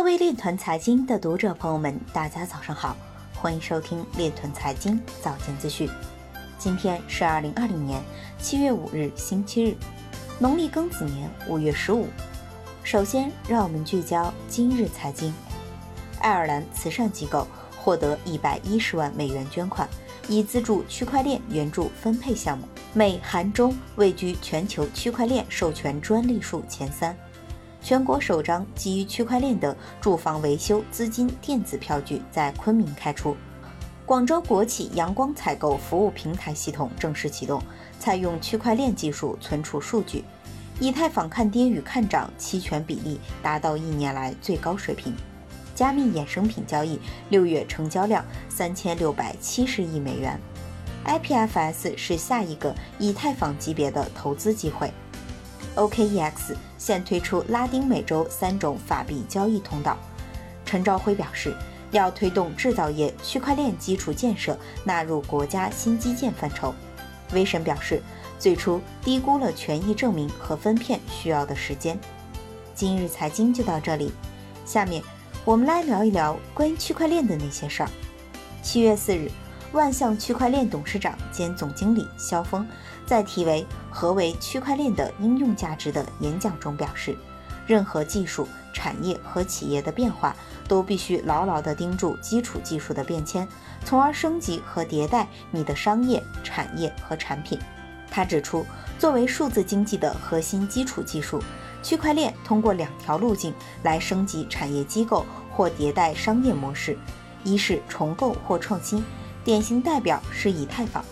各位链团财经的读者朋友们，大家早上好，欢迎收听链团财经早间资讯。今天是二零二零年七月五日，星期日，农历庚子年五月十五。首先，让我们聚焦今日财经。爱尔兰慈善机构获得一百一十万美元捐款，以资助区块链援助分配项目。美韩中位居全球区块链授权专利数前三。全国首张基于区块链的住房维修资金电子票据在昆明开出。广州国企阳光采购服务平台系统正式启动，采用区块链技术存储数据。以太坊看跌与看涨期权比例达到一年来最高水平。加密衍生品交易六月成交量三千六百七十亿美元。IPFS 是下一个以太坊级别的投资机会。OKEX 现推出拉丁美洲三种法币交易通道。陈朝晖表示，要推动制造业区块链基础建设纳入国家新基建范畴。威神表示，最初低估了权益证明和分片需要的时间。今日财经就到这里，下面我们来聊一聊关于区块链的那些事儿。七月四日。万象区块链董事长兼总经理肖峰在题为“何为区块链的应用价值”的演讲中表示，任何技术、产业和企业的变化都必须牢牢地盯住基础技术的变迁，从而升级和迭代你的商业、产业和产品。他指出，作为数字经济的核心基础技术，区块链通过两条路径来升级产业机构或迭代商业模式：一是重构或创新。典型代表是以太坊。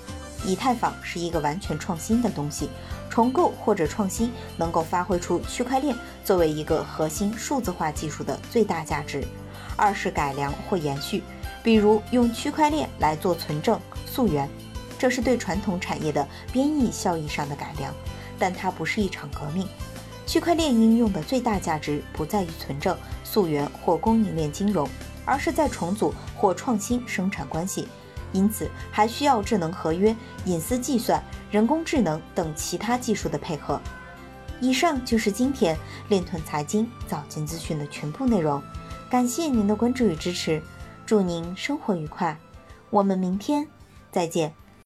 以太坊是一个完全创新的东西，重构或者创新能够发挥出区块链作为一个核心数字化技术的最大价值。二是改良或延续，比如用区块链来做存证、溯源，这是对传统产业的编译效益上的改良，但它不是一场革命。区块链应用的最大价值不在于存证、溯源或供应链金融，而是在重组或创新生产关系。因此，还需要智能合约、隐私计算、人工智能等其他技术的配合。以上就是今天链臀财经早间资讯的全部内容，感谢您的关注与支持，祝您生活愉快，我们明天再见。